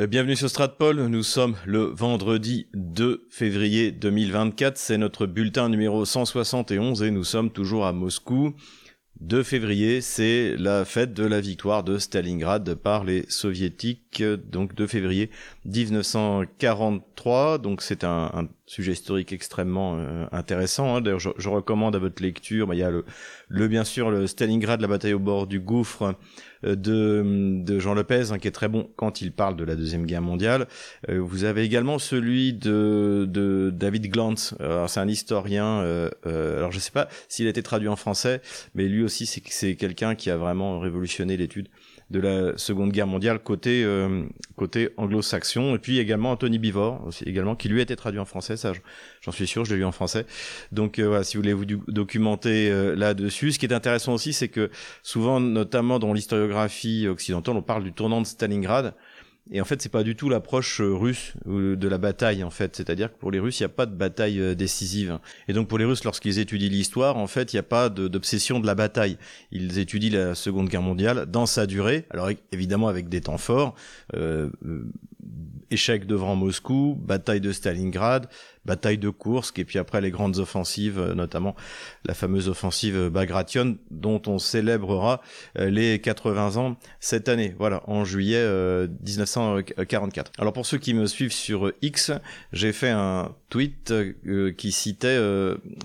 Euh, bienvenue sur Stratpol, nous sommes le vendredi 2 février 2024, c'est notre bulletin numéro 171 et nous sommes toujours à Moscou. 2 février, c'est la fête de la victoire de Stalingrad par les soviétiques, donc 2 février 1943, donc c'est un, sujet historique extrêmement euh, intéressant. Hein. D'ailleurs, je, recommande à votre lecture, bah, il y a le, bien sûr le Stalingrad, la bataille au bord du gouffre, euh, de, Jean Lopez, hein, qui est très bon quand il parle de la Deuxième Guerre mondiale. Euh, vous avez également celui de, David Glantz. c'est un historien, euh, alors je ne sais pas s'il a été traduit en français, mais lui aussi c'est quelqu'un qui a vraiment révolutionné l'étude de la Seconde Guerre mondiale côté euh, côté anglo-saxon. Et puis également Anthony Bivor aussi également qui lui a été traduit en français ça j'en suis sûr je l'ai lu en français. Donc euh, voilà si vous voulez vous documenter euh, là-dessus. Ce qui est intéressant aussi c'est que souvent notamment dans l'historiographie occidentale on parle du tournant de Stalingrad et en fait, c'est pas du tout l'approche euh, russe de la bataille, en fait. C'est-à-dire que pour les Russes, il n'y a pas de bataille euh, décisive. Et donc pour les Russes, lorsqu'ils étudient l'histoire, en fait, il n'y a pas d'obsession de, la bataille. Ils étudient la Seconde Guerre mondiale dans sa durée. Alors évidemment avec des temps forts. Euh, échec devant Moscou, bataille de Stalingrad, bataille de Kursk et puis après les grandes offensives, euh, notamment la fameuse offensive Bagration dont on célébrera euh, les 80 ans cette année, voilà, en juillet 1944. Euh, Alors pour ceux qui me suivent sur X, j'ai fait un tweet qui citait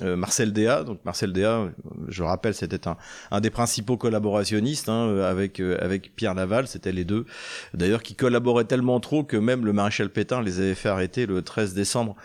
Marcel Déa. Donc Marcel Déa, je rappelle, c'était un, un des principaux collaborationnistes hein, avec avec Pierre Laval, c'était les deux. D'ailleurs, qui collaboraient tellement trop que même le maréchal Pétain les avait fait arrêter le 13 décembre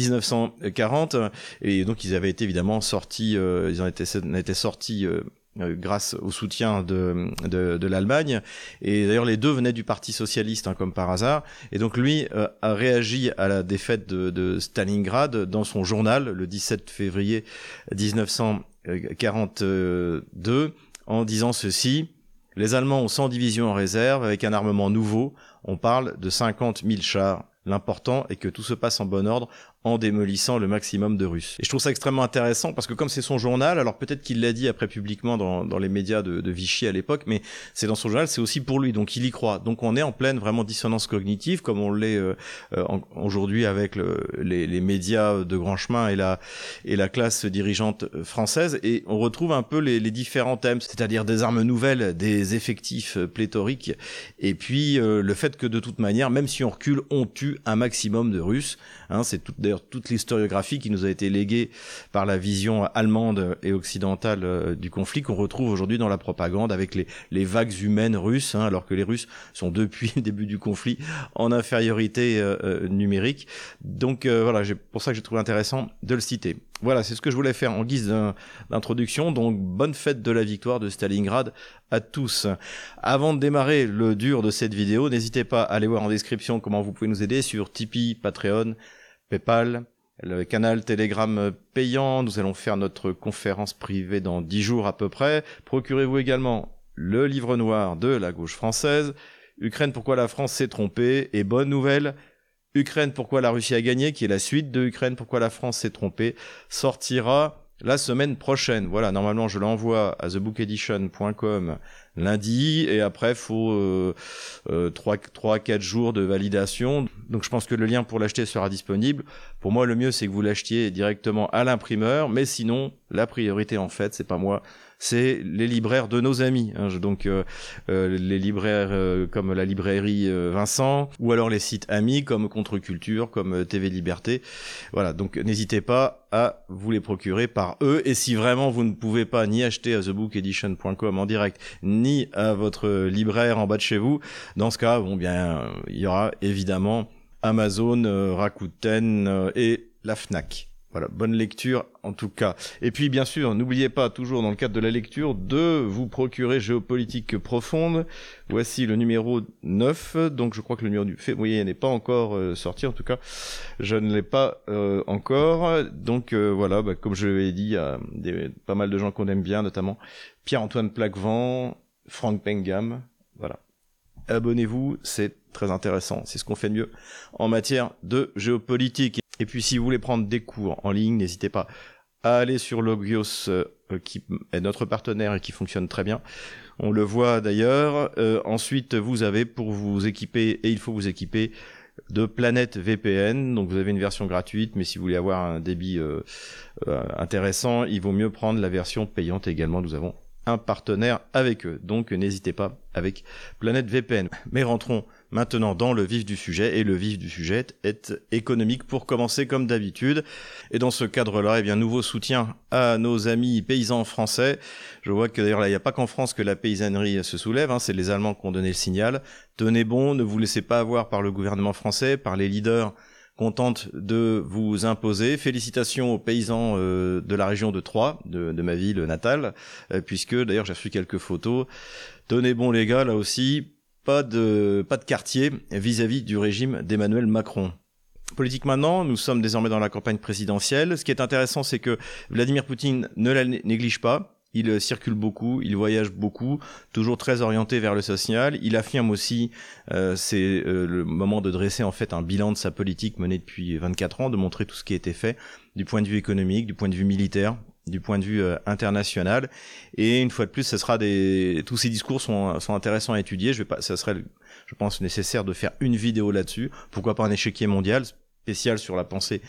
1940 et donc ils avaient été évidemment sortis, euh, ils été, été sortis euh, euh, grâce au soutien de, de, l'Allemagne. Et d'ailleurs, les deux venaient du Parti socialiste, hein, comme par hasard. Et donc, lui a réagi à la défaite de, de, Stalingrad dans son journal le 17 février 1942 en disant ceci. Les Allemands ont 100 divisions en réserve avec un armement nouveau. On parle de 50 000 chars. L'important est que tout se passe en bon ordre en démolissant le maximum de Russes. Et je trouve ça extrêmement intéressant parce que comme c'est son journal, alors peut-être qu'il l'a dit après publiquement dans, dans les médias de, de Vichy à l'époque, mais c'est dans son journal, c'est aussi pour lui, donc il y croit. Donc on est en pleine vraiment dissonance cognitive, comme on l'est euh, euh, aujourd'hui avec le, les, les, médias de grand chemin et la, et la classe dirigeante française, et on retrouve un peu les, les différents thèmes, c'est-à-dire des armes nouvelles, des effectifs pléthoriques, et puis euh, le fait que de toute manière, même si on recule, on tue un maximum de Russes. Hein, c'est tout toute l'historiographie qui nous a été léguée par la vision allemande et occidentale euh, du conflit qu'on retrouve aujourd'hui dans la propagande avec les, vagues humaines russes, hein, alors que les Russes sont depuis le début du conflit en infériorité euh, euh, numérique. Donc voilà, pour ça que j'ai trouvé intéressant de le citer. Voilà, c'est ce que je voulais faire en guise d'introduction. Donc bonne fête de la victoire de Stalingrad à tous. Avant de démarrer le dur de cette vidéo, n'hésitez pas à aller voir en description comment vous pouvez nous aider sur Tipeee, Patreon, PayPal, le canal Telegram payant. Nous allons faire notre conférence privée dans dix jours à peu près. Procurez-vous également le livre noir de la gauche française. Ukraine, pourquoi la France s'est trompée? Et bonne nouvelle, Ukraine, pourquoi la Russie a gagné, qui est la suite de Ukraine, pourquoi la France s'est trompée, sortira la semaine prochaine. Voilà, normalement je l'envoie à thebookedition.com lundi et après faut euh, euh, 3 3 4 jours de validation. Donc je pense que le lien pour l'acheter sera disponible. Pour moi le mieux c'est que vous l'achetiez directement à l'imprimeur, mais sinon la priorité en fait, c'est pas moi, c'est les libraires de nos amis. Hein. donc euh, euh, les libraires euh, comme la librairie Vincent, ou alors les sites amis comme Contre-Culture, comme TV Liberté. Voilà, donc n'hésitez pas à vous les procurer par eux. Et si vraiment vous ne pouvez pas ni acheter à thebookedition.com en direct, ni à votre libraire en bas de chez vous, dans ce cas, bon bien, il y aura évidemment Amazon, Rakuten et la Fnac. Voilà, bonne lecture en tout cas. Et puis bien sûr, n'oubliez pas toujours dans le cadre de la lecture de vous procurer Géopolitique profonde. Voici le numéro 9, donc je crois que le numéro du février n'est pas encore euh, sorti, en tout cas je ne l'ai pas euh, encore. Donc euh, voilà, bah, comme je l'ai dit, il pas mal de gens qu'on aime bien, notamment Pierre-Antoine Plaquevent, Franck Pengam, voilà. Abonnez-vous, c'est très intéressant, c'est ce qu'on fait de mieux en matière de géopolitique. Et puis si vous voulez prendre des cours en ligne, n'hésitez pas à aller sur Logios, euh, qui est notre partenaire et qui fonctionne très bien. On le voit d'ailleurs. Euh, ensuite, vous avez pour vous équiper, et il faut vous équiper, de Planète VPN. Donc vous avez une version gratuite, mais si vous voulez avoir un débit euh, intéressant, il vaut mieux prendre la version payante également. Nous avons un partenaire avec eux. Donc n'hésitez pas avec Planète VPN. Mais rentrons maintenant dans le vif du sujet et le vif du sujet est économique pour commencer comme d'habitude. Et dans ce cadre-là, eh bien nouveau soutien à nos amis paysans français. Je vois que d'ailleurs là, il n'y a pas qu'en France que la paysannerie se soulève, hein, c'est les Allemands qui ont donné le signal. Tenez bon, ne vous laissez pas avoir par le gouvernement français, par les leaders contente de vous imposer. Félicitations aux paysans euh, de la région de Troyes, de, ma ville natale, euh, puisque d'ailleurs j'ai reçu quelques photos. Tenez bon les gars, là aussi, pas de, pas de quartier vis-à-vis du régime d'Emmanuel Macron. Politique maintenant, nous sommes désormais dans la campagne présidentielle. Ce qui est intéressant, c'est que Vladimir Poutine ne la néglige pas. Il euh, circule beaucoup, il voyage beaucoup, toujours très orienté vers le social. Il affirme aussi, euh, c'est euh, le moment de dresser en fait un bilan de sa politique menée depuis 24 ans, de montrer tout ce qui a été fait du point de vue économique, du point de vue militaire, du point de vue international. Et une fois de plus, ce sera des, tous ces discours sont, sont intéressants à étudier. Je vais pas, ça serait, je pense, nécessaire de faire une vidéo là-dessus. Pourquoi pas un échiquier mondial spécial sur la pensée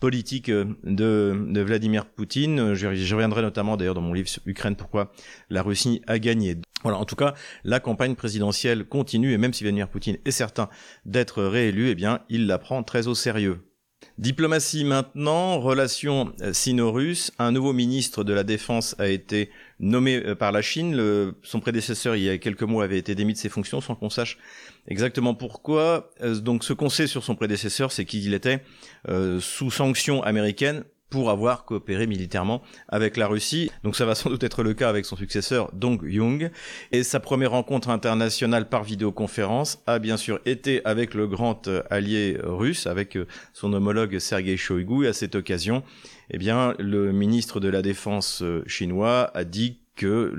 politique euh, de, Vladimir Poutine. Je, reviendrai notamment d'ailleurs dans mon livre sur Ukraine pourquoi la Russie a gagné. Voilà, en tout cas, la campagne présidentielle continue et même si Vladimir Poutine est certain d'être réélu, eh bien, il la prend très au sérieux. Diplomatie maintenant, relations euh, sino-russes. Un nouveau ministre de la Défense a été nommé euh, par la Chine. Son prédécesseur, il y a quelques mois, avait été démis de ses fonctions sans qu'on sache exactement pourquoi. Euh, donc ce qu'on sait sur son prédécesseur, c'est qu'il était sous sanction américaine pour avoir coopéré militairement avec la Russie. Donc ça va sans doute être le cas avec son successeur Dong Jung. Et sa première rencontre internationale par vidéoconférence a bien sûr été avec le grand euh, allié russe, avec euh, son homologue Sergei Shoigu. Et à cette occasion, eh bien, le ministre de la Défense euh, chinois a dit que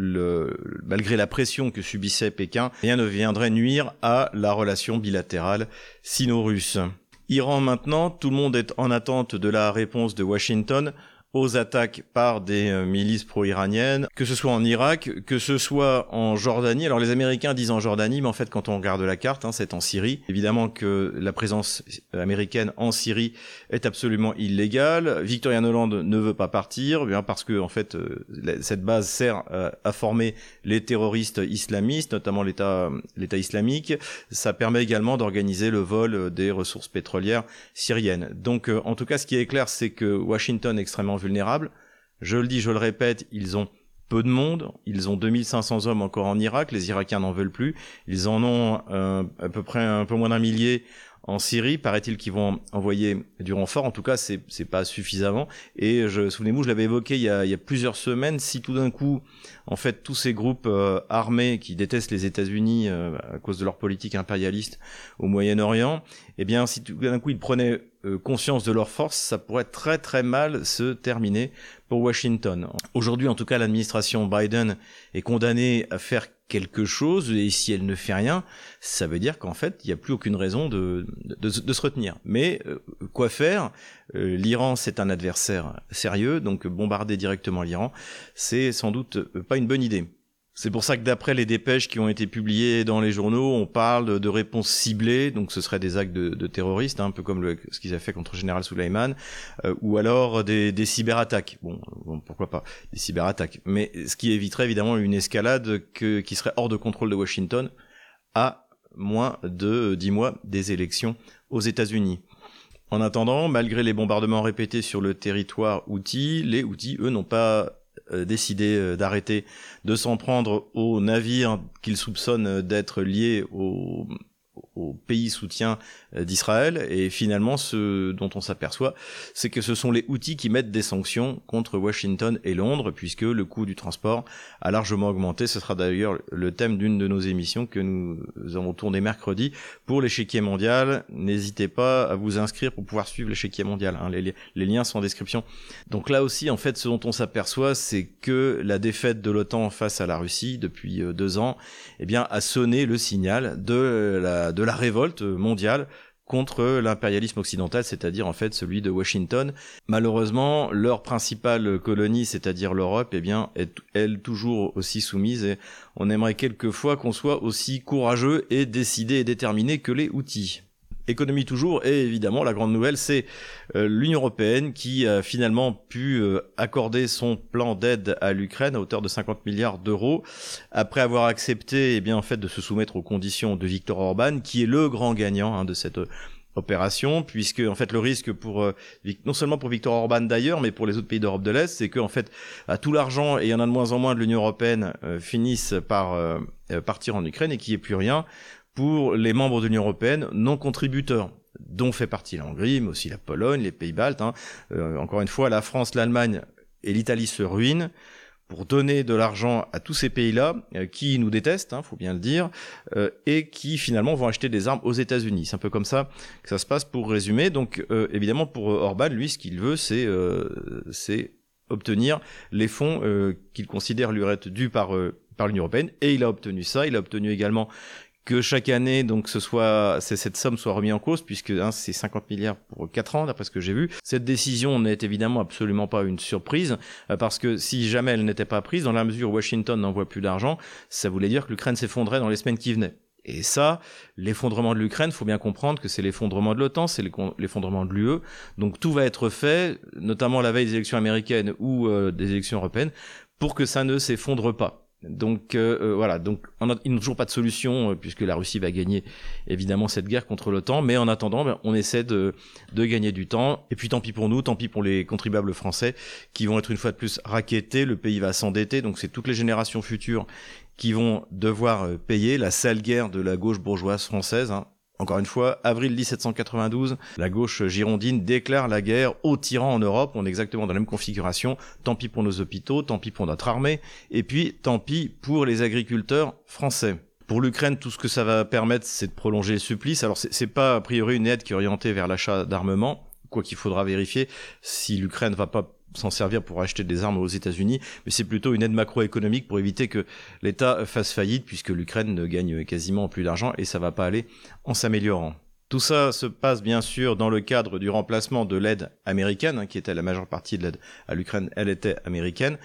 malgré la pression que subissait Pékin, rien ne viendrait nuire à la relation bilatérale sino-russe. Iran maintenant, tout le monde est en attente de la réponse de Washington aux attaques par des euh, milices pro-iraniennes, que ce soit en Irak, que ce soit en Jordanie. Alors les Américains disent en Jordanie, mais en fait quand on regarde la carte, hein, c'est en Syrie. Évidemment que la présence américaine en Syrie est absolument illégale. Victoria Noland ne veut pas partir, bien parce que en fait euh, cette base sert euh, à former les terroristes islamistes, notamment l'État l'État islamique. Ça permet également d'organiser le vol des ressources pétrolières syriennes. Donc en tout cas, ce qui est clair, c'est que Washington extrêmement vulnérables. Je le dis, je le répète, ils ont peu de monde, ils ont 2500 hommes encore en Irak, les Irakiens n'en veulent plus, ils en ont euh, à peu près un peu moins d'un millier en Syrie, paraît-il qu'ils vont envoyer du renfort. En tout cas, c'est pas suffisamment. Et je souvenez-vous, je l'avais évoqué il y, a, plusieurs semaines. Si tout d'un coup, en fait, tous ces groupes euh, armés qui détestent les États-Unis euh, à cause de leur politique impérialiste au Moyen-Orient, eh bien, si tout d'un coup ils prenaient conscience de leur force, ça pourrait très très mal se terminer pour Washington. Aujourd'hui, en tout cas, l'administration Biden est condamnée à faire quelque chose, et si elle ne fait rien, ça veut dire qu'en fait, il n'y a plus aucune raison de, de, se retenir. Mais euh, quoi faire? Euh, L'Iran, c'est un adversaire sérieux, donc bombarder directement l'Iran, c'est sans doute pas une bonne idée. C'est pour ça que d'après les dépêches qui ont été publiées dans les journaux, on parle de, réponses ciblées, donc ce serait des actes de, terroristes, hein, un peu comme ce qu'ils avaient fait contre général Souleyman, euh, ou alors des, cyberattaques. Bon, pourquoi pas des cyberattaques, mais ce qui éviterait évidemment une escalade qui serait hors de contrôle de Washington à moins de dix mois des élections aux États-Unis. En attendant, malgré les bombardements répétés sur le territoire Houthi, les Houthis, eux, n'ont pas euh, décidé euh, d'arrêter de s'en prendre aux navires qu'ils soupçonnent d'être liés au, au pays soutien euh, d'Israël. Et finalement, ce dont on s'aperçoit, c'est que ce sont les outils qui mettent des sanctions contre Washington et Londres, puisque le coût du transport a largement augmenté. Ce sera d'ailleurs le thème d'une de nos émissions que nous avons tourné mercredi pour l'échiquier mondial. N'hésitez pas à vous inscrire pour pouvoir suivre l'échiquier mondial. Hein. Les, liens sont en description. Donc là aussi, en fait, ce dont on s'aperçoit, c'est que la défaite de l'OTAN face à la Russie depuis euh, deux ans, eh bien, a sonné le signal de la, de la révolte mondiale contre l'impérialisme occidental, c'est-à-dire en fait celui de Washington. Malheureusement, leur principale colonie, c'est-à-dire l'Europe, eh bien, est elle toujours aussi soumise et on aimerait quelquefois qu'on soit aussi courageux et décidé et déterminé que les outils. Économie toujours, et évidemment la grande nouvelle, c'est euh, l'Union européenne qui a finalement pu euh, accorder son plan d'aide à l'Ukraine à hauteur de 50 milliards d'euros, après avoir accepté, eh bien en fait, de se soumettre aux conditions de Viktor Orban, qui est le grand gagnant hein, de cette opération, puisque en fait le risque pour euh, non seulement pour Viktor Orban d'ailleurs, mais pour les autres pays d'Europe de l'Est, c'est que en fait à tout l'argent et il y en a de moins en moins de l'Union européenne finissent par partir en Ukraine et qu'il n'y ait plus rien pour les membres de l'Union européenne non contributeurs dont fait partie la Hongrie, mais aussi la Pologne, les Pays-Baltes. Hein. Euh, encore une fois, la France, l'Allemagne et l'Italie se ruinent pour donner de l'argent à tous ces pays-là euh, qui nous détestent, hein, faut bien le dire, euh, et qui finalement vont acheter des armes aux États-Unis. C'est un peu comme ça que ça se passe pour résumer. Donc évidemment pour Orban, lui, ce qu'il veut, c'est c'est obtenir les fonds qu'il considère lui être dus par par l'Union européenne et il a obtenu ça. Il a obtenu également que chaque année, donc ce soit cette somme soit remise en cause, puisque hein, c'est 50 milliards pour 4 ans, d'après ce que j'ai vu. Cette décision n'est évidemment absolument pas une surprise, euh, parce que si jamais elle n'était pas prise, dans la mesure où Washington n'envoie plus d'argent, ça voulait dire que l'Ukraine s'effondrait dans les semaines qui venaient. Et ça, l'effondrement de l'Ukraine, faut bien comprendre que c'est l'effondrement de l'OTAN, c'est l'effondrement de l'UE. Donc tout va être fait, notamment la veille des élections américaines ou euh, des élections européennes, pour que ça ne s'effondre pas. Donc euh, euh, voilà, donc on a, ils n'ont toujours pas de solution euh, puisque la Russie va gagner évidemment cette guerre contre l'OTAN, mais en attendant, ben, on essaie de, gagner du temps. Et puis tant pis pour nous, tant pis pour les contribuables français qui vont être une fois de plus raquettés. Le pays va s'endetter, donc c'est toutes les générations futures qui vont devoir payer la sale guerre de la gauche bourgeoise française. Hein. Encore une fois, avril 1792, la gauche girondine déclare la guerre aux tyrans en Europe. On est exactement dans la même configuration. Tant pis pour nos hôpitaux, tant pis pour notre armée, et puis tant pis pour les agriculteurs français. Pour l'Ukraine, tout ce que ça va permettre, c'est de prolonger le supplice. Alors, c'est pas a priori une aide qui est orientée vers l'achat d'armement, quoi qu'il faudra vérifier si l'Ukraine va pas s'en servir pour acheter des armes aux États-Unis, mais c'est plutôt une aide macroéconomique pour éviter que l'État fasse faillite, puisque l'Ukraine ne gagne quasiment plus d'argent et ça va pas aller en s'améliorant. Tout ça se passe bien sûr dans le cadre du remplacement de l'aide américaine, hein, qui était la majeure partie de l'aide à l'Ukraine, elle était américaine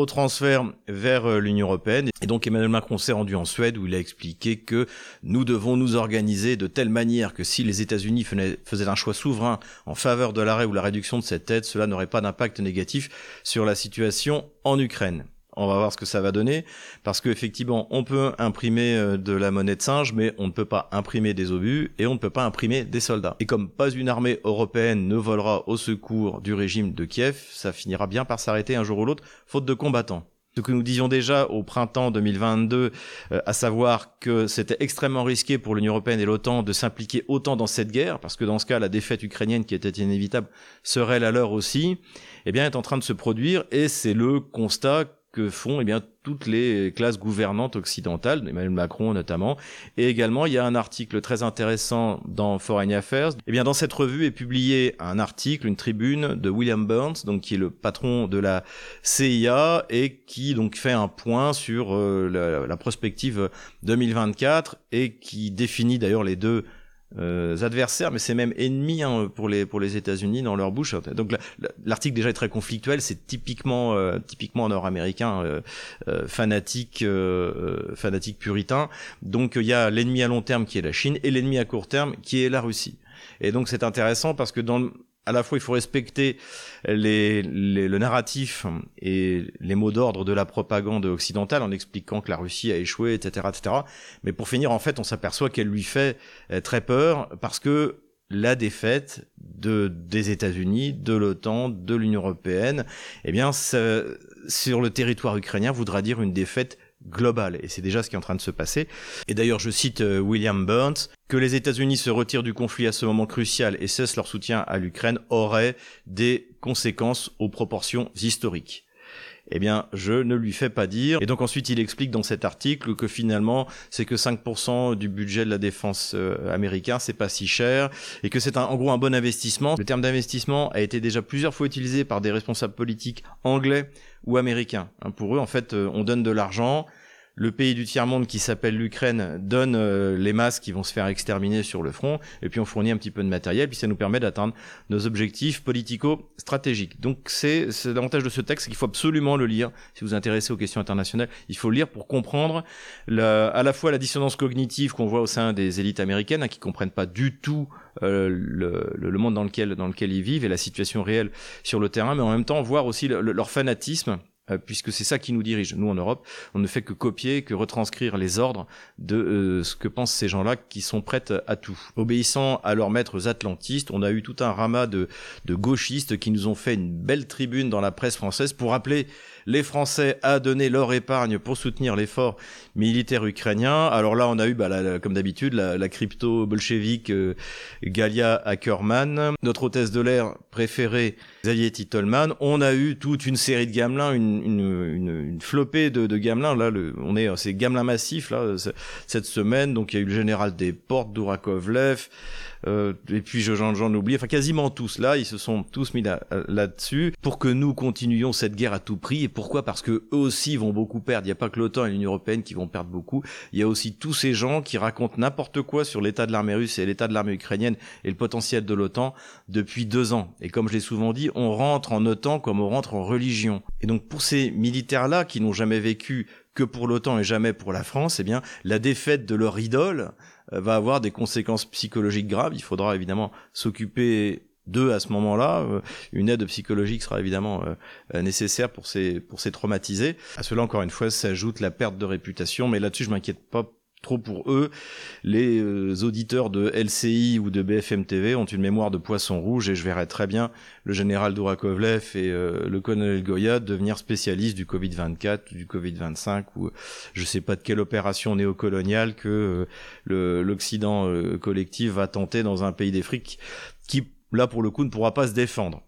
au transfert vers euh, l'Union européenne. Et donc Emmanuel Macron s'est rendu en Suède où il a expliqué que nous devons nous organiser de telle manière que si les États-Unis faisaient un choix souverain en faveur de l'arrêt ou la réduction de cette aide, cela n'aurait pas d'impact négatif sur la situation en Ukraine. On va voir ce que ça va donner, parce qu'effectivement, on peut imprimer euh, de la monnaie de singe, mais on ne peut pas imprimer des obus et on ne peut pas imprimer des soldats. Et comme pas une armée européenne ne volera au secours du régime de Kiev, ça finira bien par s'arrêter un jour ou l'autre, faute de combattants ce que nous disions déjà au printemps 2022, euh, à savoir que c'était extrêmement risqué pour l'Union européenne et l'OTAN de s'impliquer autant dans cette guerre, parce que dans ce cas, la défaite ukrainienne qui était inévitable serait la leur aussi, eh bien, est en train de se produire, et c'est le constat que font eh bien toutes les classes gouvernantes occidentales, Emmanuel Macron notamment. Et également, il y a un article très intéressant dans Foreign Affairs. Eh bien, dans cette revue est publié un article, une tribune de William Burns, donc qui est le patron de la CIA et qui donc fait un point sur euh, la, la prospective 2024 et qui définit d'ailleurs les deux euh, adversaires, mais c'est même ennemis hein, pour les pour les États-Unis dans leur bouche. Donc l'article déjà est très conflictuel, c'est typiquement euh, typiquement nord-américain euh, euh fanatique fanatique puritain. Donc il y a l'ennemi à long terme qui est la Chine et l'ennemi à court terme qui est la Russie. Et donc c'est intéressant parce que dans à la fois il faut respecter le narratif et les mots d'ordre de la propagande occidentale en expliquant que la Russie a échoué, etc., etc. Mais pour finir, en fait, on s'aperçoit qu'elle lui fait euh, très peur parce que la défaite de, des États-Unis, de l'OTAN, de l'Union européenne, eh bien, sur le territoire ukrainien, voudra dire une défaite globale. Et c'est déjà ce qui est en train de se passer. Et d'ailleurs, je cite euh, William Burns, que les États-Unis se retirent du conflit à ce moment crucial et cessent leur soutien à l'Ukraine aurait des conséquences aux proportions historiques. Eh bien, je ne lui fais pas dire. Et donc ensuite, il explique dans cet article que finalement, c'est que 5% du budget de la défense euh, américain, c'est pas si cher, et que c'est en gros un bon investissement. Le terme d'investissement a été déjà plusieurs fois utilisé par des responsables politiques anglais ou américains. Hein, pour eux, en fait, euh, on donne de l'argent, le pays du tiers-monde qui s'appelle l'Ukraine donne euh, les masses qui vont se faire exterminer sur le front, et puis on fournit un petit peu de matériel, puis ça nous permet d'atteindre nos objectifs politico-stratégiques. Donc c'est l'avantage de ce texte, qu'il faut absolument le lire si vous vous intéressez aux questions internationales. Il faut le lire pour comprendre à la fois la dissonance cognitive qu'on voit au sein des élites américaines, hein, qui comprennent pas du tout euh, le, le, monde dans lequel, dans lequel ils vivent et la situation réelle sur le terrain, mais en même temps voir aussi leur fanatisme puisque c'est ça qui nous dirige. Nous, en Europe, on ne fait que copier, que retranscrire les ordres de euh, ce que pensent ces gens-là qui sont prêts à tout. Obéissant à leurs maîtres atlantistes, on a eu tout un ramas de, de gauchistes qui nous ont fait une belle tribune dans la presse française pour appeler les Français à donner leur épargne pour soutenir l'effort militaire ukrainien. Alors là, on a eu, bah, comme d'habitude, la, crypto-bolchevique euh, Galia Ackerman, notre hôtesse de l'air préférée, Xavier Titelman. On a eu toute une série de gamelins, une, une, une, flopée de, de gamelins. Là, on est, c'est gamelins massifs là cette semaine. Donc il y a eu le général des portes, Dourakovlev. Euh, et puis j'en oublie, enfin quasiment tous là, ils se sont tous mis là-dessus pour que nous continuions cette guerre à tout prix. Et pourquoi? Parce que eux aussi vont beaucoup perdre. Il n'y a pas que l'OTAN et l'Union européenne qui vont perdre beaucoup. Il y a aussi tous ces gens qui racontent n'importe quoi sur l'état de l'armée russe et l'état de l'armée ukrainienne et le potentiel de l'OTAN depuis deux ans. Et comme je l'ai souvent dit, on rentre en OTAN comme on rentre en religion. Et donc pour ces militaires-là qui n'ont jamais vécu que pour l'OTAN et jamais pour la France, eh bien, la défaite de leur idole euh, va avoir des conséquences psychologiques graves. Il faudra évidemment s'occuper d'eux à ce moment-là. Euh, une aide psychologique sera évidemment euh, nécessaire pour ces, pour ces traumatisés. À cela, encore une fois, s'ajoute la perte de réputation, mais là-dessus, je m'inquiète pas trop pour eux. Les euh, auditeurs de LCI ou de BFM TV ont une mémoire de poisson rouge et je verrais très bien le général Dourakovlev et euh, le colonel Goya devenir spécialistes du Covid-24 du Covid-25 ou je sais pas de quelle opération néocoloniale que euh, l'Occident collectif va tenter dans un pays d'Afrique qui là pour le coup ne pourra pas se défendre.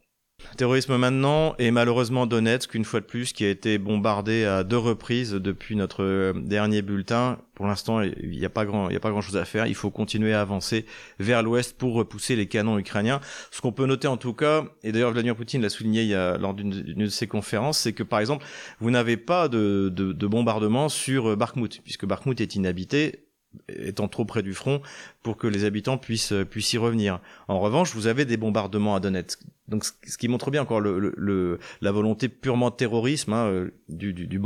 Terrorisme maintenant et malheureusement Donetsk une fois de plus qui a été bombardé à deux reprises depuis notre euh, dernier bulletin. Pour l'instant, il n'y a pas grand, il y a pas grand chose à faire. Il faut continuer à avancer vers l'ouest pour repousser les canons ukrainiens. Ce qu'on peut noter en tout cas, et d'ailleurs Vladimir Poutine l'a souligné il y a, lors d'une de ses conférences, c'est que par exemple, vous n'avez pas de, de, de bombardement sur euh, Bakhmut, puisque Bakhmut est inhabité étant trop près du front pour que les habitants puissent puissent y revenir. En revanche, vous avez des bombardements à Donetsk. Donc ce qui montre bien encore le, le, la volonté purement terrorisme hein, euh, du, du, du,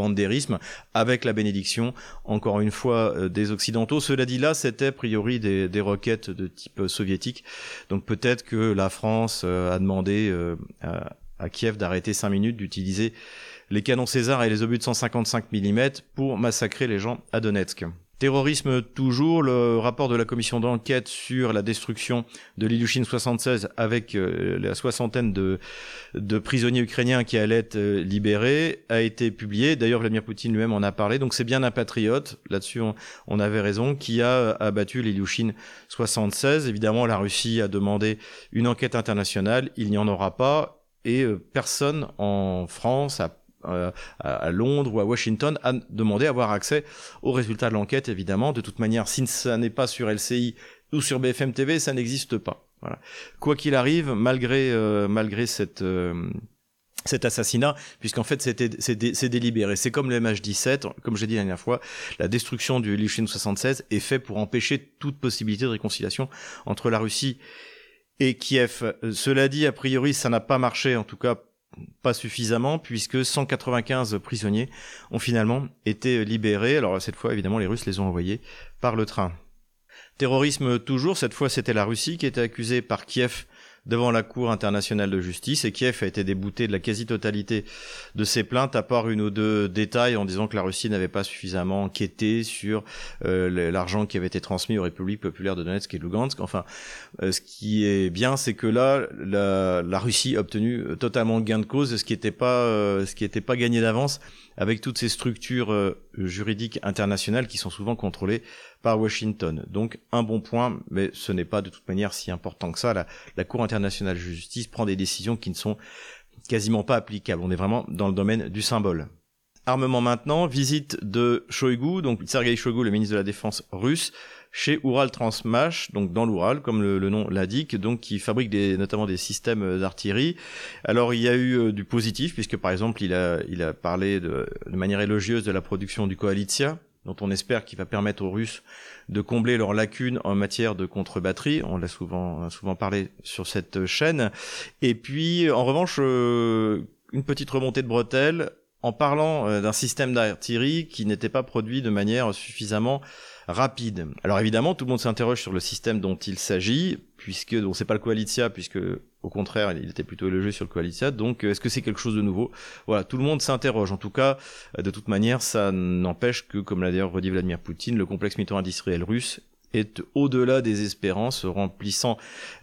avec la bénédiction encore une fois euh, des occidentaux. Cela dit là, c'était a priori des, des roquettes de type soviétique. Donc peut-être que la France euh, a demandé à, à Kiev d'arrêter cinq minutes d'utiliser les canons César et les obus de 155 mm pour massacrer les gens à Donetsk. Terrorisme toujours, le rapport de la commission d'enquête sur la destruction de l'Ilyushin 76 avec euh, la soixantaine de, prisonniers ukrainiens qui allaient être euh, libérés a été publié. D'ailleurs, Vladimir Poutine lui-même en a parlé. Donc c'est bien un patriote, là-dessus on, avait raison, qui a abattu l'Ilyushin 76. Évidemment, la Russie a demandé une enquête internationale. Il n'y en aura pas. Et euh, personne en France a euh, à Londres ou à Washington à avoir accès aux résultats de l'enquête, évidemment. De toute manière, si ça n'est pas sur LCI ou sur BFM TV, ça n'existe pas. Voilà. Quoi qu'il arrive, malgré euh, malgré cette euh, cet assassinat, puisqu'en fait c'était c'est délibéré. C'est comme le MH17, comme j'ai dit la dernière fois, la destruction du Lichin 76 est fait pour empêcher toute possibilité de réconciliation entre la Russie et Kiev. Cela dit, a priori, ça n'a pas marché, en tout cas pas suffisamment puisque 195 prisonniers ont finalement été libérés. Alors cette fois, évidemment, les Russes les ont envoyés par le train. Terrorisme toujours, cette fois c'était la Russie qui était accusée par Kiev devant la Cour internationale de justice et Kiev a été débouté de la quasi-totalité de ses plaintes à part une ou deux détails en disant que la Russie n'avait pas suffisamment enquêté sur euh, l'argent qui avait été transmis aux républiques populaires de Donetsk et Lugansk. Enfin, euh, ce qui est bien, c'est que là, la, Russie a obtenu totalement gain de cause, ce qui n'était pas, euh, ce qui n'était pas gagné d'avance avec toutes ces structures euh, juridiques internationales qui sont souvent contrôlées par Washington. Donc un bon point, mais ce n'est pas de toute manière si important que ça. La, Cour internationale de justice prend des décisions qui ne sont quasiment pas applicables. On est vraiment dans le domaine du symbole. Armement maintenant, visite de Shoigu, donc Sergei Shoigu, le ministre de la Défense russe, chez Ural Transmash, donc dans l'Ural, comme le, nom l'indique, donc qui fabrique notamment des systèmes d'artillerie. Alors il y a eu euh, du positif, puisque par exemple il a, il parlé de, manière élogieuse de la production du Koalitia, dont on espère qu'il va permettre aux Russes de combler leurs lacunes en matière de contre-batterie. On l'a souvent, parlé sur cette chaîne. Et puis, en revanche, euh, une petite remontée de bretelles en parlant euh, d'un système d'artillerie qui n'était pas produit de manière suffisamment rapide. Alors évidemment, tout le monde s'interroge sur le système dont il s'agit, puisque donc c'est pas le Koalitia, puisque au contraire, il était plutôt élogieux sur le Koalitia. Donc est-ce que c'est quelque chose de nouveau? Voilà, tout le monde s'interroge. En tout cas, de toute manière, ça n'empêche que, comme l'a d'ailleurs redit Vladimir Poutine, le complexe militaro-industriel russe est au-delà des espérances, remplissant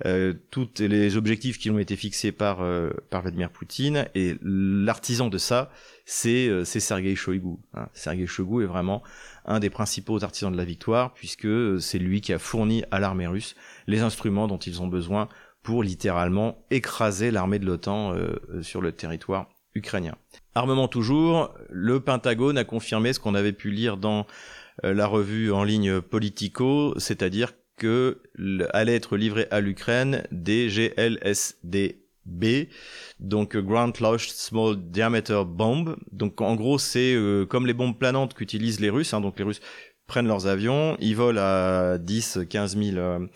euh, tous les objectifs qui ont été fixés par, euh, par Vladimir Poutine. Et l'artisan de ça, c'est euh, Sergei Shoigu. Hein. Sergei Shoigu est vraiment un des principaux artisans de la victoire, puisque euh, c'est lui qui a fourni à l'armée russe les instruments dont ils ont besoin pour littéralement écraser l'armée de l'OTAN euh, sur le territoire ukrainien. Armement toujours, le Pentagone a confirmé ce qu'on avait pu lire dans euh, la revue en ligne Politico, c'est-à-dire que allait être livré à l'Ukraine des GLSD B, donc euh, Ground Launched Small Diameter Bomb. Donc en gros, c'est euh, comme les bombes planantes qu'utilisent les Russes. Hein, donc les Russes prennent leurs avions, ils volent à 10, 15 000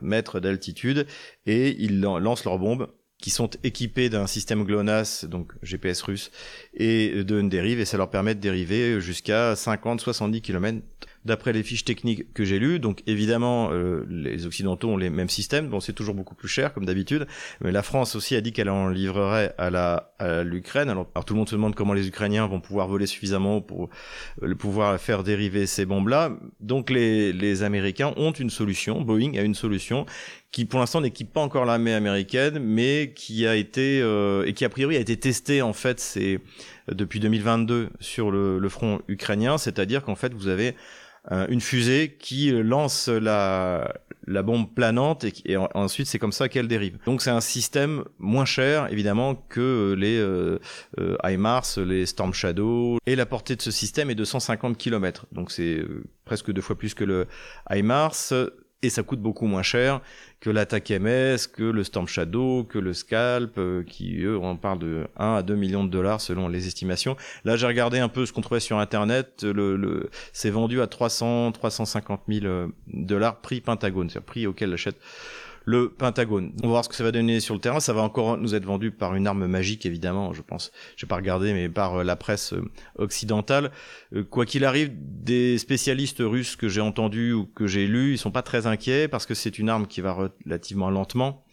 mètres d'altitude et ils lancent leurs bombes qui sont équipés d'un système GLONASS, donc GPS russe, et de dérive, et ça leur permet de dériver jusqu'à 50-70 km d'après les fiches techniques que j'ai lues. Donc évidemment, euh, les Occidentaux ont les mêmes systèmes. Bon, c'est toujours beaucoup plus cher comme d'habitude, mais la France aussi a dit qu'elle en livrerait à la à l'Ukraine. Alors, tout le monde se demande comment les Ukrainiens vont pouvoir voler suffisamment pour euh, pouvoir faire dériver ces bombes-là. Donc les les Américains ont une solution. Boeing a une solution qui pour l'instant n'équipe pas encore l'armée américaine, mais qui a été euh, et qui a priori a été testé en fait c'est depuis 2022 sur le, le front ukrainien, c'est-à-dire qu'en fait vous avez euh, une fusée qui lance la la bombe planante et, ensuite c'est comme ça qu'elle dérive. Donc c'est un système moins cher évidemment que les euh, euh HIMARS, les Storm Shadow et la portée de ce système est de 150 km. Donc c'est presque deux fois plus que le HIMARS et ça coûte beaucoup moins cher que l'attaque MS, que le Storm Shadow, que le Scalp, euh, qui eux on parle de 1 à 2 millions de dollars selon les estimations. Là j'ai regardé un peu ce qu'on trouvait sur internet, le, le c'est vendu à 300 350 000 dollars prix Pentagone, c'est le prix auquel achète le Pentagone. On va voir ce que ça va donner sur le terrain. Ça va encore nous être vendu par une arme magique, évidemment, je pense. Je vais pas regarder, mais par euh, la presse euh, occidentale. Euh, quoi qu'il arrive, des spécialistes russes que j'ai entendus ou que j'ai lus, ils sont pas très inquiets parce que c'est une arme qui va relativement lentement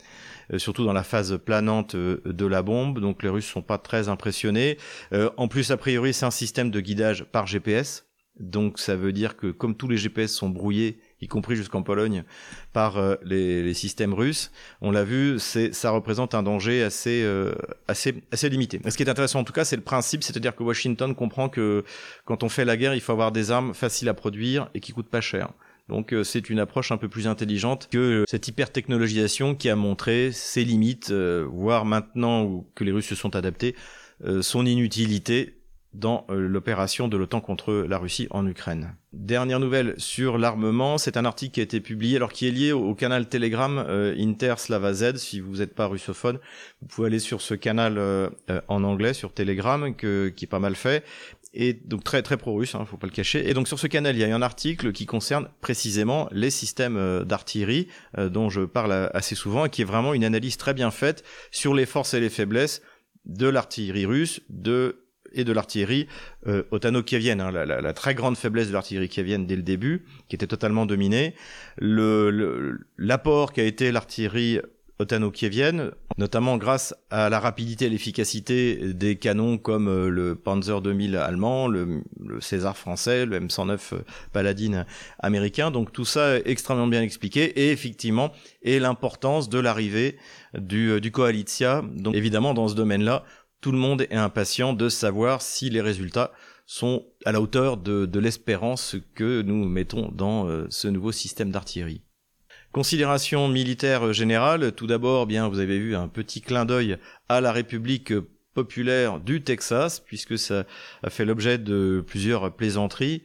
surtout dans la phase planante de la bombe. Donc les Russes sont pas très impressionnés. en plus, a priori, c'est un système de guidage par GPS. Donc ça veut dire que comme tous les GPS sont brouillés, y compris jusqu'en Pologne, par euh, les, systèmes russes, on l'a vu, ça représente un danger assez euh, assez assez limité. Ce qui est intéressant en tout cas, c'est le principe, c'est-à-dire que Washington comprend que quand on fait la guerre, il faut avoir des armes faciles à produire et qui coûtent pas cher. Donc euh, c'est une approche un peu plus intelligente que cette hyper-technologisation qui a montré ses limites, voire maintenant que les Russes se sont adaptés, son inutilité dans euh, l'opération de l'OTAN contre la Russie en Ukraine. Dernière nouvelle sur l'armement, c'est un article qui a été publié, alors qui est lié au, canal Telegram euh, Inter Slava Z. Si vous n'êtes pas russophone, vous pouvez aller sur ce canal euh, en anglais sur Telegram, que, qui est pas mal fait, et donc très très pro-russe, hein, faut pas le cacher. Et donc sur ce canal, il y a un article qui concerne précisément les systèmes d'artillerie dont je parle assez souvent, et qui est vraiment une analyse très bien faite sur les forces et les faiblesses de l'artillerie russe, de et de l'artillerie euh, otano-kievienne, hein, la, la, la, très grande faiblesse de l'artillerie kievienne dès le début, qui était totalement dominée, l'apport le, qu'a été l'artillerie otano-kievienne, notamment grâce à la rapidité et l'efficacité des canons comme euh, le Panzer 2000 allemand, le, le César français, le M109 euh, Paladin américain. Donc tout ça est extrêmement bien expliqué et effectivement et l'importance de l'arrivée du, euh, du Coalitia. Donc évidemment dans ce domaine-là, tout le monde est impatient de savoir si les résultats sont à la hauteur de, l'espérance que nous mettons dans euh, ce nouveau système d'artillerie. Considération militaire générale, tout d'abord, bien, vous avez vu un petit clin d'œil à la République populaire du Texas, puisque ça a fait l'objet de plusieurs plaisanteries.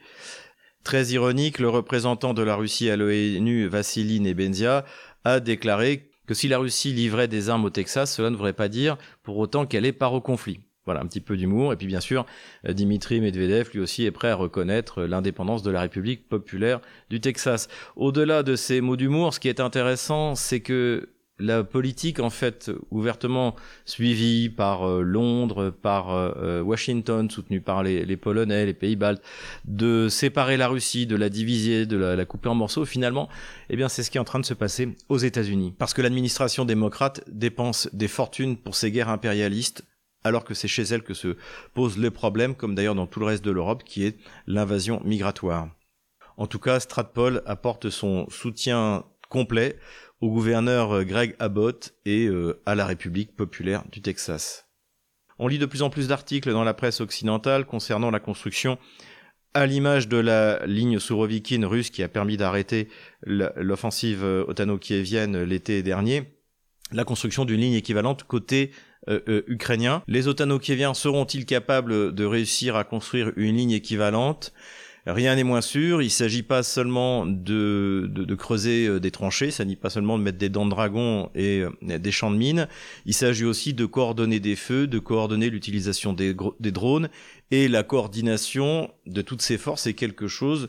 Très ironique, le représentant de la Russie à l'ONU, Vassili Nebenzia, a déclaré que si la Russie livrait des armes au Texas, cela ne voudrait pas dire pour autant qu'elle est part au conflit. Voilà, un petit peu d'humour. Et puis bien sûr, Dimitri Medvedev, lui aussi, est prêt à reconnaître l'indépendance de la République populaire du Texas. Au-delà de ces mots d'humour, ce qui est intéressant, c'est que la politique en fait ouvertement suivie par euh, Londres, par euh, euh, Washington, soutenue par les, Polonais, les pays baltes, de séparer la Russie, de la diviser, de la, couper en morceaux, finalement, eh bien c'est ce qui est en train de se passer aux États-Unis. Parce que l'administration démocrate dépense des fortunes pour ces guerres impérialistes alors que c'est chez elle que se posent les problèmes, comme d'ailleurs dans tout le reste de l'Europe, qui est l'invasion migratoire. En tout cas, Stratpol apporte son soutien complet au gouverneur euh, Greg Abbott et euh, à la République populaire du Texas. On lit de plus en plus d'articles dans la presse occidentale concernant la construction à l'image de la ligne Sourovikine russe qui a permis d'arrêter l'offensive euh, otano-kievienne l'été dernier, la construction d'une ligne équivalente côté ukrainien. Les otano-kieviens seront-ils capables de réussir à construire une ligne équivalente? Rien n'est moins sûr. Il s'agit pas seulement de, creuser euh, des tranchées, ça n'est pas seulement de mettre des dents de dragon et euh, des champs de mines. Il s'agit aussi de coordonner des feux, de coordonner l'utilisation des drones et la coordination de toutes ces forces est quelque chose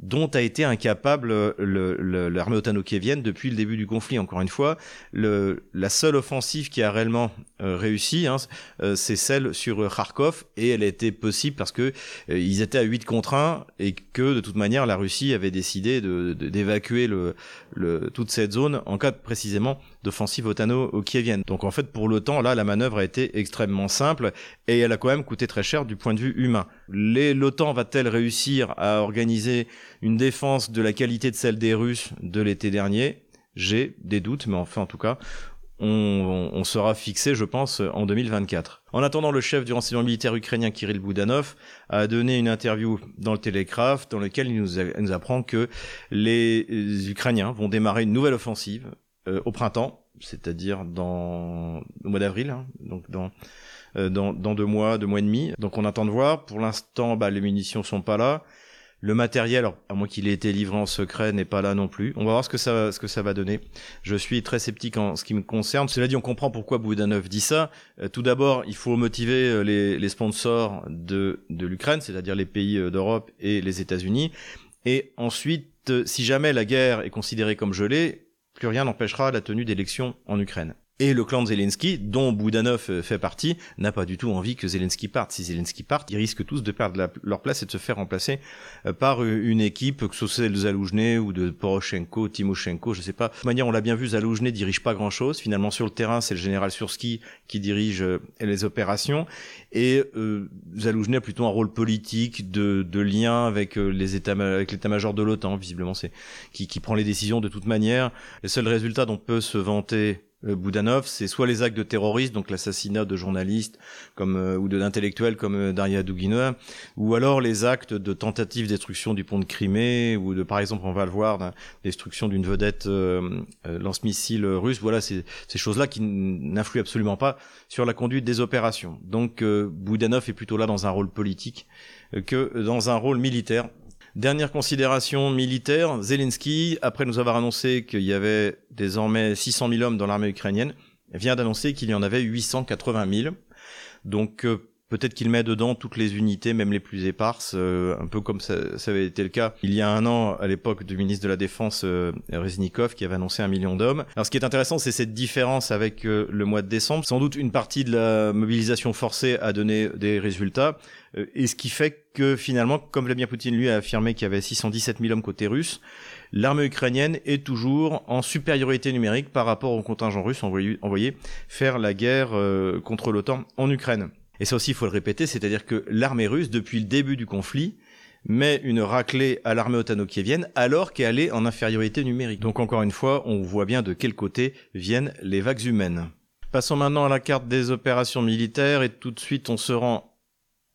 dont a été incapable l'armée otano-kievienne depuis le début du conflit. Encore une fois, le, la seule offensive qui a réellement euh, réussi, hein, euh, c'est celle sur Kharkov, et elle a été possible parce que euh, ils étaient à 8 contre 1 et que de toute manière la Russie avait décidé d'évacuer de, le, toute cette zone en cas précisément d'offensive otano-kievienne. Donc en fait, pour l'OTAN, là, la manœuvre a été extrêmement simple et elle a quand même coûté très cher du point de vue humain. L'OTAN va-t-elle réussir à organiser une défense de la qualité de celle des Russes de l'été dernier? J'ai des doutes, mais enfin, en tout cas, on, sera fixé, je pense, en 2024. En attendant, le chef du renseignement militaire ukrainien Kirill Boudanov a donné une interview dans le Telegraph dans lequel il nous, apprend que les Ukrainiens vont démarrer une nouvelle offensive euh, au printemps, c'est-à-dire dans au mois d'avril, hein, donc euh, dans, dans deux mois, deux mois et demi. Donc on attend de voir. Pour l'instant, bah, les munitions sont pas là. Le matériel, à moins qu'il ait été livré en secret, n'est pas là non plus. On va voir ce que ça, ce que ça va donner. Je suis très sceptique en ce qui me concerne. Cela dit, on comprend pourquoi Boudanov dit ça. Euh, tout d'abord, il faut motiver euh, les, les sponsors de, de l'Ukraine, c'est-à-dire les pays euh, d'Europe et les États-Unis. Et ensuite, si jamais la guerre est considérée comme gelée, plus rien n'empêchera la tenue d'élections en Ukraine. Et le clan de Zelensky, dont Boudanov euh, fait partie, n'a pas du tout envie que Zelensky parte. Si Zelensky parte, ils risquent tous de perdre leur place et de se faire remplacer euh, par euh, une équipe, que ce soit de Zaloujny ou de Poroshenko, Timoshenko, je sais pas. De toute manière, on l'a bien vu, Zaloujny dirige pas grand-chose. Finalement, sur le terrain, c'est le général Surski qui dirige les opérations. Et euh, a plutôt un rôle politique de, lien avec les états avec l'état-major de l'OTAN, visiblement, c'est qui, qui prend les décisions de toute manière. Le seul résultat dont peut se vanter Boudanov, c'est soit les actes de terrorisme, donc l'assassinat de journalistes comme euh, ou d'intellectuels comme euh, Daria Dugina, ou alors les actes de tentative destruction du pont de Crimée, ou de par exemple on va le voir, destruction d'une vedette lance-missile russe. Voilà, ces choses-là qui n'influent absolument pas sur la conduite des opérations. Donc Boudanov est plutôt là dans un rôle politique que dans un rôle militaire. Dernière considération militaire, Zelensky, après nous avoir annoncé qu'il y avait désormais 600 000 hommes dans l'armée ukrainienne, vient d'annoncer qu'il y en avait 880 000. Donc euh, Peut-être qu'il met dedans toutes les unités, même les plus éparses, euh, un peu comme ça, avait été le cas il y a un an à l'époque du ministre de la Défense euh, Reznikov qui avait annoncé un million d'hommes. Alors ce qui est intéressant, c'est cette différence avec euh, le mois de décembre. Sans doute une partie de la mobilisation forcée a donné des résultats, euh, et ce qui fait que finalement, comme Vladimir Poutine lui a affirmé qu'il y avait 617 000 hommes côté russe, l'armée ukrainienne est toujours en supériorité numérique par rapport au contingent russe envoyé, envoyé faire la guerre contre l'OTAN en Ukraine. Et ça aussi, il faut le répéter, c'est-à-dire que l'armée russe, depuis le début du conflit, met une raclée à l'armée otano-kievienne alors qu'elle est en infériorité numérique. Donc encore une fois, on voit bien de quel côté viennent les vagues humaines. Passons maintenant à la carte des opérations militaires et tout de suite on se rend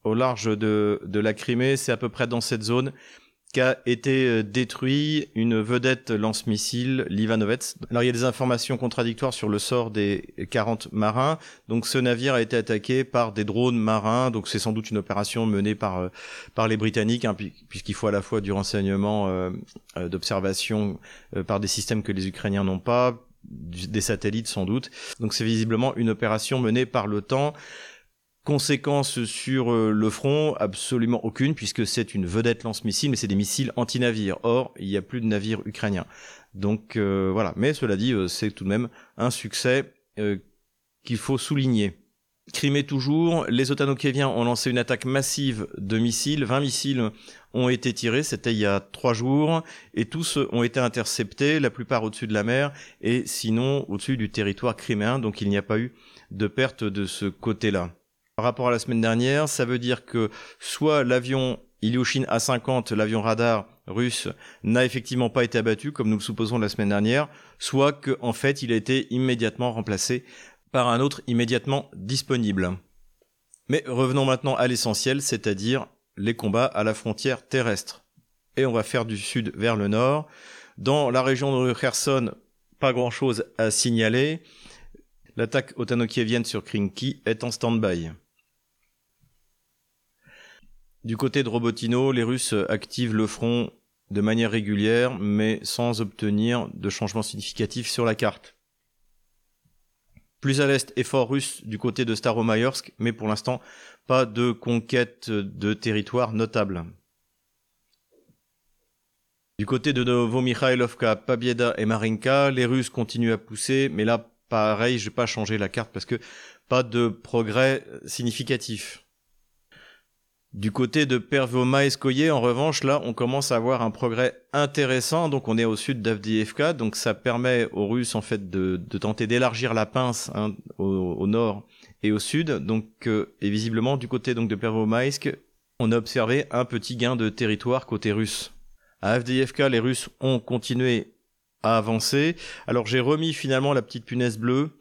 au large de, de la Crimée, c'est à peu près dans cette zone qu'a été euh, détruit une vedette lance-missile, l'Ivanovets. Alors il y a des informations contradictoires sur le sort des 40 marins. Donc ce navire a été attaqué par des drones marins. Donc c'est sans doute une opération menée par euh, par les Britanniques, hein, puisqu'il faut à la fois du renseignement euh, d'observation par des systèmes que les Ukrainiens n'ont pas, des satellites sans doute. Donc c'est visiblement une opération menée par l'OTAN Conséquence sur euh, le front, absolument aucune, puisque c'est une vedette lance-missiles, mais c'est des missiles anti-navires. Or, il n'y a plus de navires ukrainiens. Donc euh, voilà. Mais cela dit, euh, c'est tout de même un succès qu'il faut souligner. Crimée toujours, les Otano-Kéviens ont lancé une attaque massive de missiles. 20 missiles ont été tirés, c'était il y a trois jours, et tous ont été interceptés, la plupart au-dessus de la mer, et sinon au-dessus du territoire criméen, donc il n'y a pas eu de perte de ce côté-là. Par rapport à la semaine dernière, ça veut dire que soit l'avion Ilyushin A-50, l'avion radar russe, n'a effectivement pas été abattu, comme nous le supposons la semaine dernière, soit qu'en en fait il a été immédiatement remplacé par un autre immédiatement disponible. Mais revenons maintenant à l'essentiel, c'est-à-dire les combats à la frontière terrestre. Et on va faire du sud vers le nord. Dans la région de Kherson, pas grand-chose à signaler. L'attaque otanokievienne sur Krinky est en stand-by. Du côté de Robotino, les Russes activent le front de manière régulière, mais sans obtenir de changement significatif sur la carte. Plus à l'est, effort russe du côté de Staromayorsk, mais pour l'instant, pas de conquête de territoire notable. Du côté de Novomikhailovka, Pabieda et Marinka, les Russes continuent à pousser, mais là, pareil, je vais pas changer la carte parce que pas de progrès significatif. Du côté de Pervomaeskoye, en revanche, là, on commence à avoir un progrès intéressant. Donc, on est au sud d'Avdiivka. Donc, ça permet aux Russes, en fait, de, tenter d'élargir la pince hein, au, nord et au sud. Donc, euh, et visiblement, du côté donc de Pervomaïsk, on a observé un petit gain de territoire côté russe. À Avdiivka, les Russes ont continué à avancer. Alors, j'ai remis finalement la petite punaise bleue.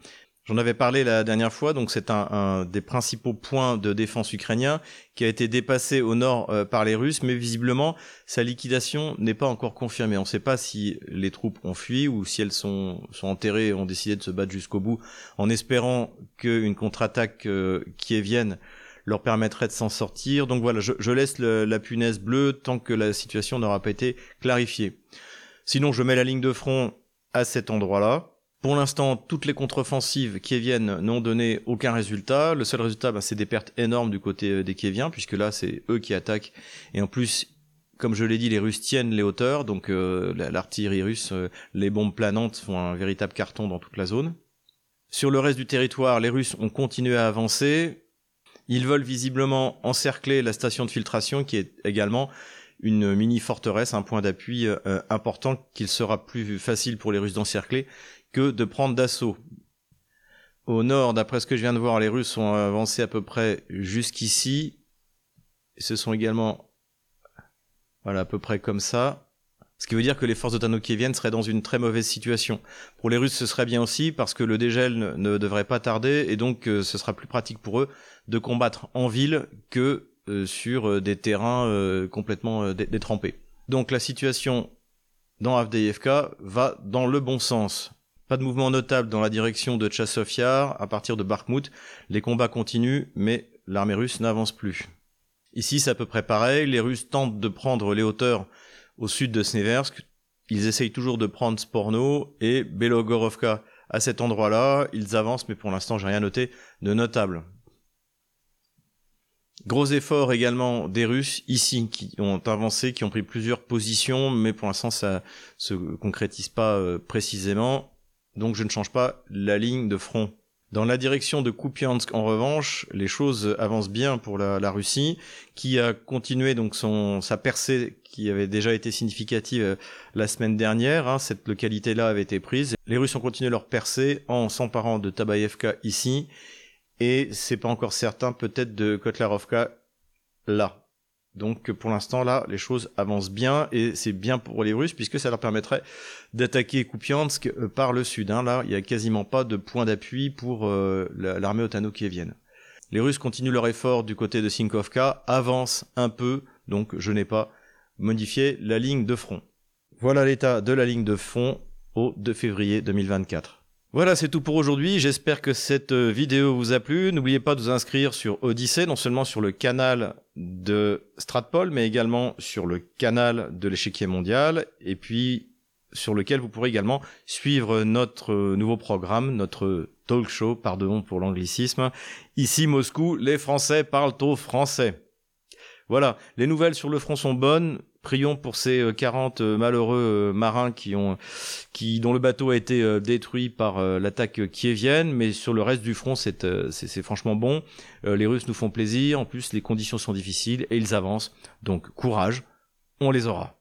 J'en avais parlé la dernière fois, donc c'est un, des principaux points de défense ukrainien qui a été dépassé au nord euh, par les Russes, mais visiblement sa liquidation n'est pas encore confirmée. On ne sait pas si les troupes ont fui ou si elles sont, sont enterrées et ont décidé de se battre jusqu'au bout, en espérant qu'une contre-attaque euh, qui vienne leur permettrait de s'en sortir. Donc voilà, je, laisse la punaise bleue tant que la situation n'aura pas été clarifiée. Sinon, je mets la ligne de front à cet endroit-là. Pour l'instant, toutes les contre-offensives kieviennes n'ont donné aucun résultat. Le seul résultat, bah, c'est des pertes énormes du côté euh, des kieviens, puisque là, c'est eux qui attaquent. Et en plus, comme je l'ai dit, les Russes tiennent les hauteurs, donc euh, l'artillerie russe, euh, les bombes planantes font un véritable carton dans toute la zone. Sur le reste du territoire, les Russes ont continué à avancer. Ils veulent visiblement encercler la station de filtration, qui est également une mini forteresse, un point d'appui important qu'il sera plus facile pour les Russes d'encercler que de prendre d'assaut. Au nord, d'après ce que je viens de voir, les Russes ont avancé à peu près jusqu'ici. Ce sont également, voilà, à peu près comme ça. Ce qui veut dire que les forces viennent seraient dans une très mauvaise situation. Pour les Russes, ce serait bien aussi parce que le dégel ne, devrait pas tarder et donc euh, ce sera plus pratique pour eux de combattre en ville que euh, sur euh, des terrains complètement détrempés. Donc la situation dans Avdeevka va dans le bon sens. Pas de mouvement notable dans la direction de Tchassofyar à partir de Bakhmut. Les combats continuent, mais l'armée russe n'avance plus. Ici, c'est à peu près pareil. Les Russes tentent de prendre les hauteurs au sud de Sneversk. Ils essayent toujours de prendre Sporno et Belogorovka. À cet endroit-là, ils avancent, mais pour l'instant, j'ai rien noté de notable. Gros effort également des Russes ici qui ont avancé, qui ont pris plusieurs positions, mais pour l'instant ça se concrétise pas euh, précisément donc je ne change pas la ligne de front. Dans la direction de Kupiansk, en revanche, les choses avancent bien pour la, Russie, qui a continué donc son sa percée qui avait déjà été significative euh, la semaine dernière. Hein. cette localité-là avait été prise. Les Russes ont continué leur percée en s'emparant de Tabaïevka ici, et c'est pas encore certain peut-être de Kotlarovka là. Donc pour l'instant là, les choses avancent bien et c'est bien pour les Russes puisque ça leur permettrait d'attaquer Kupiansk euh, par le sud. Hein. Là, il n'y a quasiment pas de point d'appui pour euh, l'armée otano-kievienne. Les Russes continuent leur effort du côté de Sinkovka, avancent un peu, donc je n'ai pas modifié la ligne de front. Voilà l'état de la ligne de front au 2 février 2024. Voilà, c'est tout pour aujourd'hui. J'espère que cette euh, vidéo vous a plu. N'oubliez pas de vous inscrire sur Odyssey, non seulement sur le canal de Stratpol, mais également sur le canal de l'échiquier mondial, et puis sur lequel vous pourrez également suivre notre euh, nouveau programme, notre talk show, pardon pour l'anglicisme. Ici, Moscou, les Français parlent au français. Voilà, les nouvelles sur le front sont bonnes. Prions pour ces 40 euh, euh, malheureux euh, marins qui ont, qui, dont le bateau a été détruit par l'attaque kievienne, mais sur le reste du front, c'est, c'est, franchement bon. Les Russes nous font plaisir. En plus, les conditions sont difficiles et ils avancent. Donc, courage. On les aura.